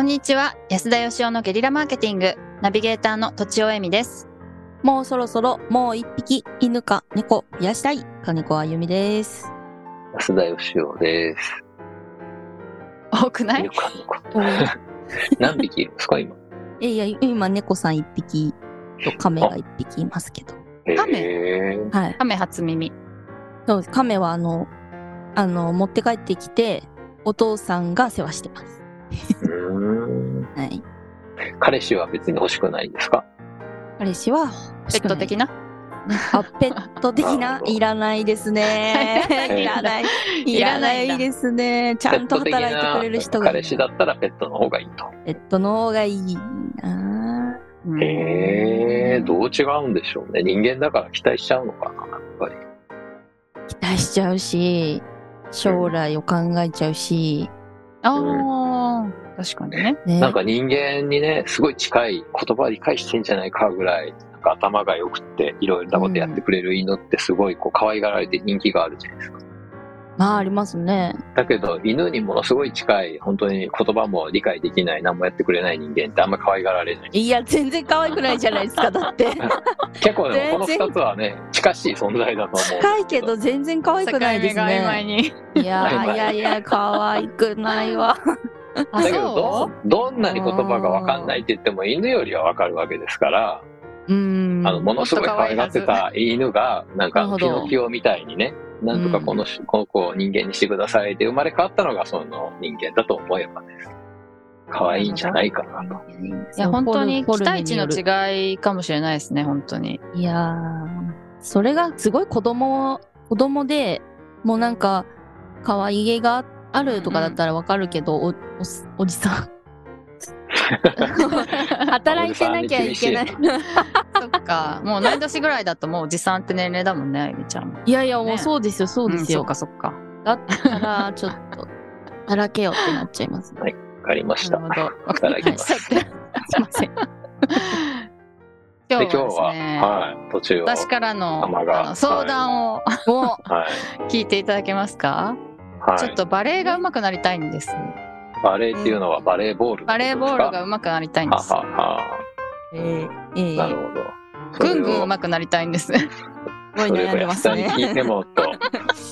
こんにちは安田義雄のゲリラマーケティングナビゲーターのとちおえみですもうそろそろもう一匹犬か猫増やしたい金子あゆみです。安田義雄です。多くない？犬か猫何匹いるんですか、今？いやいや、今猫さん一匹と亀が一匹いますけど。亀？はい。亀初耳そうです。亀はあの、あの、持って帰ってきて、お父さんが世話してます。うーんはい。彼氏は別に欲しくないんですか？彼氏はペット的な？なあ、ペット的な？いらないですね。いらない。いらないですね。ちゃんと働いてくれる人がいいな。彼氏だったらペットの方がいいと。ペットの方がいいな。うんへえ、どう違うんでしょうね。人間だから期待しちゃうのかな、やっぱり。期待しちゃうし、将来を考えちゃうし、ああ確かにねね。なんか人間にね、すごい近い言葉理解してんじゃないかぐらい、なんか頭が良くって、いろいろなことやってくれる犬ってすごいこう可愛がられて人気があるじゃないですか。まあありますね。だけど、犬にものすごい近い、本当に言葉も理解できない、何もやってくれない人間ってあんま可愛がられない。いや、全然可愛くないじゃないですか、だって。結構でもこの全然二つはね、近しい存在だと思う近いけど全然可愛くないです境目が曖昧ね。にいやいやいや、可愛くないわ。あだけどそど、どんなに言葉が分かんないって言っても犬よりは分かるわけですから、うーん。あの、ものすごい可愛がってた犬が、なんかピノキオみたいにね、なんとかこの,、この子を人間にしてくださいで生まれ変わったのがその人間だと思えばです。可愛いんじゃないかなと。いや本当に期待値のい。違いかもしれないですね本当にいやー、それがすごい子供、子供で、もうなんか、可愛げがあるとかだったらわかるけど、お、お、おじさん。働いてなきゃいけない。そっかもう同い年ぐらいだともうおじさんって年齢だもんねあゆみちゃんもいやいや、もねうそうですよ、そうですよ。んそっかそっかだったら、ちょっと、働けよってなっちゃいますね。わかりました。なるほどわかりましたすいません。今で、日はです今日は、ねはい、途中を。私からのの相談を、も はい。聞いていただけますか、はい。ちょっとバレエが上手くなりたいんですバレーっていうのはバレーボールバレーボールが上手くなりたいんです。ははは。う、えー、えー、なるほど。ぐんぐんそ上手くなりたいんですすごい悩んでますね。聞いてもと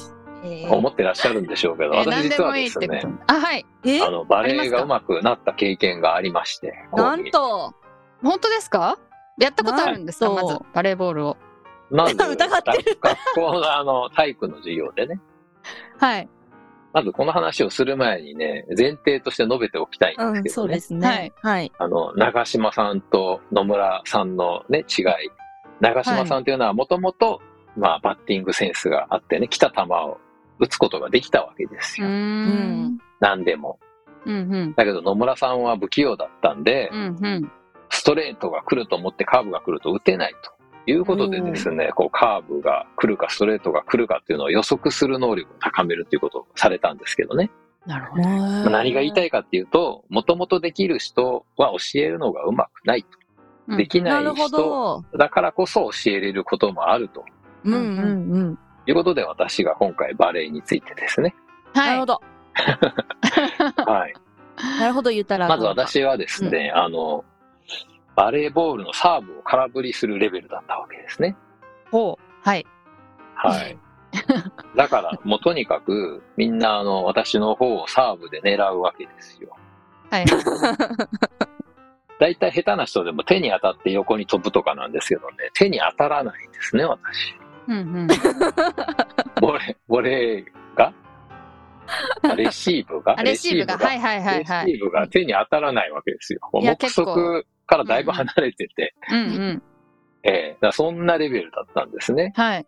えー。思ってらっしゃるんでしょうけど、え私実はですねてこと、あはい。え？あの、バレーが上手くなった経験がありまして、なんと、本当ですか？やったことあるんですか？まずバレーボールを。まず、疑ってる。学校のあの、体育の授業でね、はいまずこの話をする前にね、前提として述べておきたいんうん、ですけどね。そうですね。はい。あの、長島さんと野村さんのね、違い。長島さんというのはもともと、まあ、バッティングセンスがあってね、来た球を打つことができたわけですよ。ん何でも。うんうんだけど野村さんは不器用だったんで、うんうんストレートが来ると思ってカーブが来ると打てないということでですね、こうカーブが来るかストレートが来るかっていうのを予測する能力を高めるっていうことをされたんですけどね。なるほどまあ何が言いたいかっていうと、もともとできる人は教えるのがうまくないと。うんできなない人ど。だからこそ教えれることもあるとうんうんうん。いうことで私が今回バレエについてですね。はいなるほど。はい。なるほど言ったら。まず。私はですね、あの、バレーボールのサーブを空振りするレベルだったわけですね。ほうはいはい。だから、もうとにかく、みんな、あの、私の方をサーブで狙うわけですよ。はい大体下手な人でも手に当たって横に飛ぶとかなんですけどね、手に当たらないんですね、私。うんうんボレー、ボレーが？あレシーブが？あレシーブが？はいはいはいはいレシーブが手に当たらないわけですよ。目測からだいぶ離れてて、うんうん。えそんなレベルだったんですね。はい。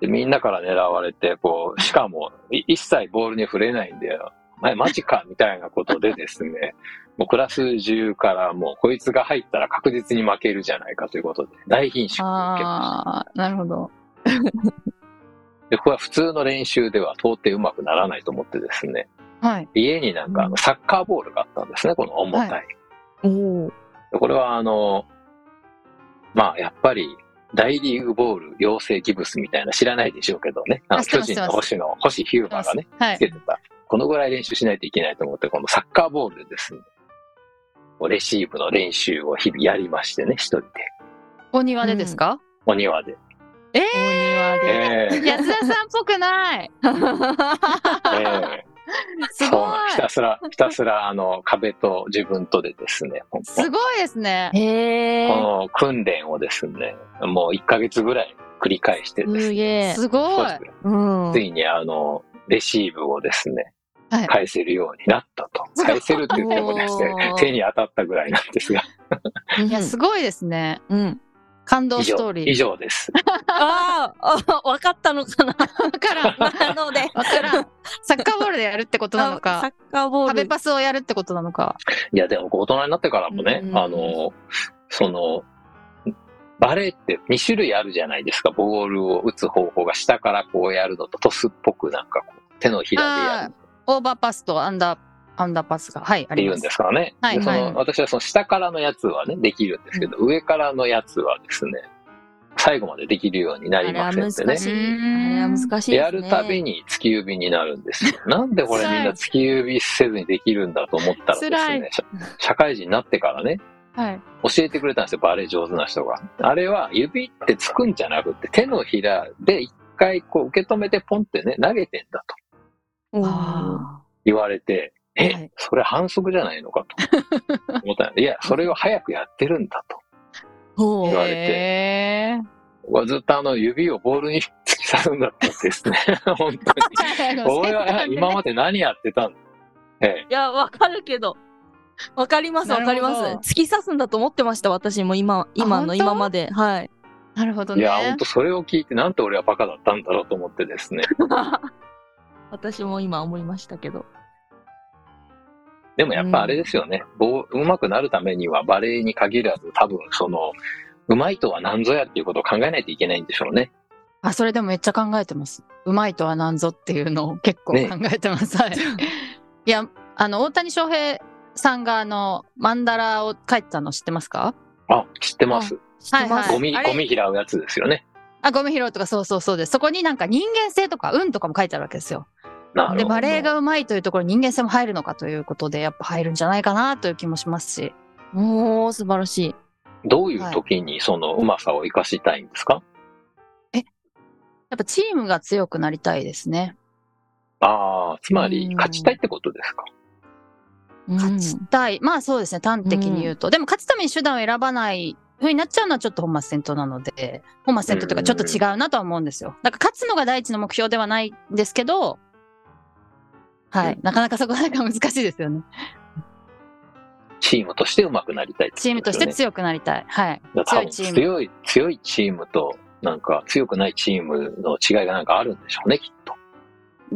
でみんなから狙われて、こう、しかも、い一切ボールに触れないんで、お前マジか？みたいなことでですね、もうクラス中からもうこいつが入ったら確実に負けるじゃないかということで、大品種を受けました。ああなるほど。で、これは普通の練習では到底うまくならないと思ってですね、はい。家になんかサッカーボールがあったんですね、この重たい。おお。でこれはあの、まあやっぱり大リーグボール養成ギブスみたいな知らないでしょうけどね、あの巨人の星の星ヒューマーがね、はいつけてた。このぐらい練習しないといけないと思って、このサッカーボールでですね、レシーブの練習を日々やりましてね、一人で。お庭でですか、お庭で。えお庭で。ええー、安田さんっぽくない。ええ すごそうなんひたすら、ひたすら、あの、壁と自分とでですね、い。すごいですね。へえ。この訓練をですね、もう1ヶ月ぐらい繰り返してですね、すげえ。すごい。つ。いにあの、レシーブをですね、はい返せるようになったと。返せるって言ってもですね手に当たったぐらいなんですが、いいや、すごいですね。うん。感動ストーリー。以上です。あーあ、わかったのかな。わからん。なので。わからん。サッカーボールでやるってことなのサか、ッカーボール。壁パスをやるってことなのか。いや、でも大人になってからもね、うんあの、その、バレーって2種類あるじゃないですか。ボールを打つ方法が下からこうやるのとトスっぽくなんかこう手のひらでやるオーバーパスとアンダー、アンダーパスが。はい、ありますっていうんで。すからね。はいはいの私はその下からのやつはね、できるんですけど、上からのやつはですね、最後までできるようになりませんってね難し。い。うんあれは難しいね。やるたびに突き指になるんですよ。なんでこれみんな突き指せずにできるんだと思ったらです辛ね、社社会人になってからね、はい。教えてくれたんですよ、バレー上手な人が。あれは指ってつくんじゃなくて、手のひらで一回こう受け止めてポンってね、投げてんだと言われて、え、はいそれ反則じゃないのかと 思ったいや、それを早くやってるんだと。言われて僕はずっとあの指をボールに突き刺すんだったんですね。本当に。俺は今まで何やってたんだ？ええ。いや、わかるけど。わかります、わかります。突き刺すんだと思ってました、私も今、今の今まで。はい。なるほどね。いや、本当それを聞いて、なんて俺はバカだったんだろうと思ってですね。私も今思いましたけど。でもやっぱあれですよね。ボー上手くなるためにはバレエに限らず、多分その、上手いとは何ぞやっていうことを考えないといけないんでしょうね。あ、それでもめっちゃ考えてます。うまいとは何ぞっていうのを結構考ねえてます。はい。いや、あの、大谷翔平さんがあの、マンダラを書いてたの知ってますか？あ、知ってます。知ってます。ゴミ、ゴミ拾うやつですよね。あ、ゴミ拾うとかそうそうそうです。そこになんか人間性とか運とかも書いてあるわけですよ。で。バレエがうまいというところに人間性も入るのかということで、やっぱ入るんじゃないかなという気もしますし。おー、素晴らしい。どういう時にそのうまさを活かしたいんですか、やっぱチームが強くなりたいですね。ああ、つまうんり勝ちたいってことですか？勝ちたい。まあそうですね、端的に言うと。でも勝つために手段を選ばない風になっちゃうのはちょっと本末転倒なので、本末転倒というかちょっと違うなとは思うんですよ。だから勝つのが第一の目標ではないんですけど、はい。なかなかそこはなんか難しいですよね。チームとして上手くなりたいね、チームとして強くなりたい。はい。強いチーム。強い、強いチームと、なんか強くないチームの違いがなんかあるんでしょうね、きっと。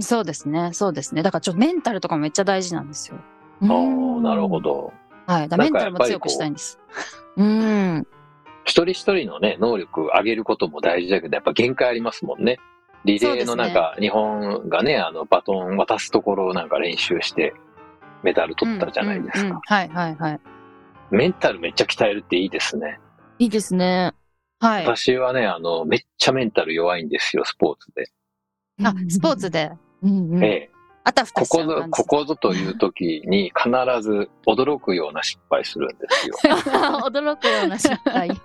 そうですね。そうですね。だからちょっとメンタルとかもめっちゃ大事なんですよ。ああ、なるほ。ど。はい。だメンタルも強くしたいんです。うん。一人一人のね、能力上げることも大事だけど、やっぱ限界ありますもんね。リレーのなんか、日本がね、あの、バトン渡すところをなんか練習して、メダル取ったじゃないですか。うんうんうんはいはいはい。メンタルめっちゃ鍛えるっていいですね。いいですね。はい。私はね、あの、めっちゃメンタル弱いんですよ、スポーツで。あ、スポーツで、うんうん。ええ。あたふたここぞしちゃう感、じここぞという時に必ず驚くような失敗するんですよ。驚くような失敗。はい、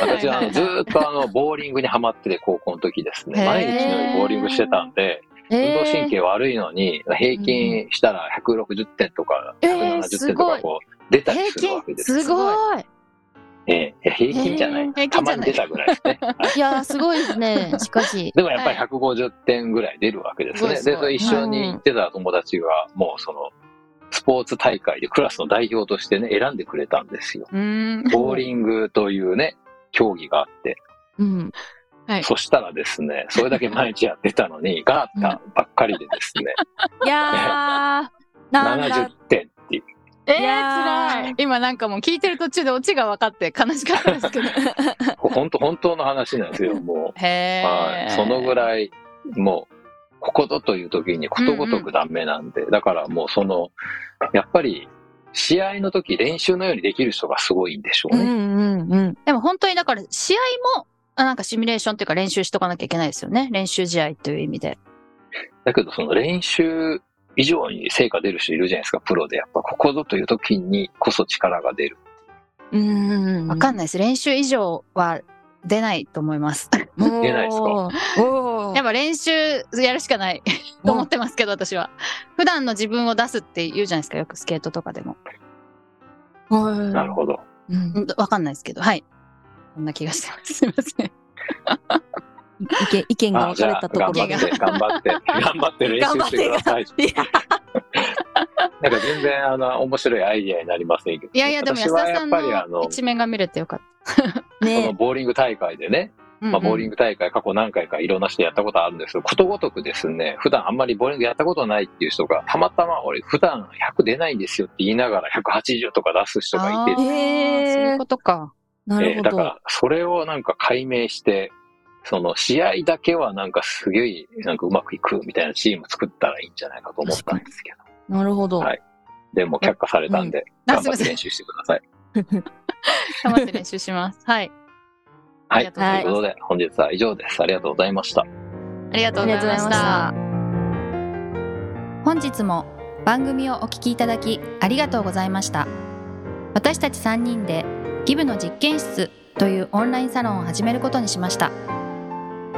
私はあのずーっとあの、ボーリングにハマってて、高校の時ですね。毎日のようにボーリングしてたんで、運動神経悪いのに、平均したら160点とか、えー170点とかこう、出たり平するわけ均、ですよ。すごい。ええ平均じゃない。たまに出たぐらいですね。はいいやー、すごいですね。しかし。でもやっぱりは150点ぐらい出るわけですね。で、それ一緒に行ってた友達が、もうその、スポーツ大会でクラスの代表としてね、選んでくれたんですよ。ボーリングというね、競技があって、うん。はい。そしたらですね、それだけ毎日やってたのに、ガータばっかりでですね、いやー、なん70だ。点。えー、辛い。今なんかもう聞いてる途中でオチが分かって悲しかったですけど。本当、本当の話なんですよ、もへう。ー。はい。そのぐらい、もう、ここぞという時にことごとくダメなんで、だからもうその、やっぱり、試合の時練習のようにできる人がすごいんでしょうね。うんうんうん。でも本当にだから試合も、あなんかシミュレーションっていうか練習しとかなきゃいけないですよね。練習試合という意味で。だけどその練習以上に成果出る人いるじゃないですか、プロで。やっぱここぞという時にこそ力が出る。うん。わかんないです。練習以上は出ないと思います。出ないですか？やっぱ練習やるしかないと思ってますけど、私は。普段の自分を出すって言うじゃないですか、よくスケートとかでも。はいなるほど。うんうんわかんないですけど、はい。こんな気がしてます。すいません。意見意見が分かれたところ頑張って、頑張って、頑張って練習してください。なんか全然、あの、面白いアイディアになりませんけど。いやいや、でも安田さん私はやっぱりあの、の一面が見れてよかっこのねボーリング大会でね、た。まあ、ボーリング。グ大会過去何回かいろんな人やったことあるんですけど、ことごとくですね、普段あんまりボーリングやったことないっていう人が、たまたま俺普段100出ないんですよって言いながら180とか出す人がいてそういうことか。なるほどえーだから、それをなんか解明して、その試合だけはなんかすげえ、なんかうまくいくみたいなチーム作ったらいいんじゃないかと思ったんですけど。なるほどはいでも却下されたんで、頑あすいません張って練習してください。頑張って練習します。はい。あはい。ということで、本日は以上です。ありがとうございました。ありがとうございました。本日も番組をお聞きいただきありがとうございました私たち3人でギブの実験室というオンラインサロンを始めることにしました